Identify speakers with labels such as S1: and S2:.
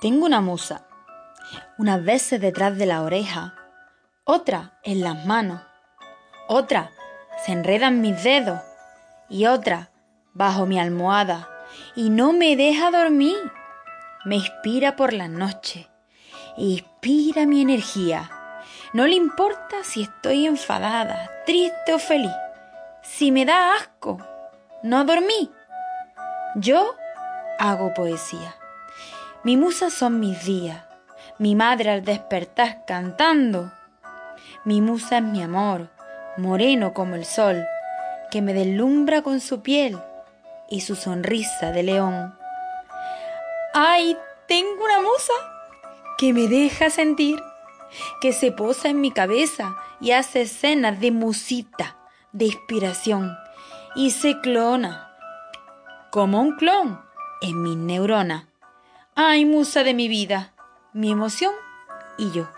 S1: Tengo una musa, unas veces detrás de la oreja, otra en las manos, otra se enreda en mis dedos y otra bajo mi almohada y no me deja dormir. Me inspira por la noche, inspira mi energía. No le importa si estoy enfadada, triste o feliz, si me da asco, no dormí. Yo hago poesía. Mi musa son mis días, mi madre al despertar cantando. Mi musa es mi amor, moreno como el sol, que me deslumbra con su piel y su sonrisa de león. ¡Ay, tengo una musa que me deja sentir, que se posa en mi cabeza y hace escenas de musita, de inspiración, y se clona, como un clon, en mis neuronas. Ay, musa de mi vida, mi emoción y yo.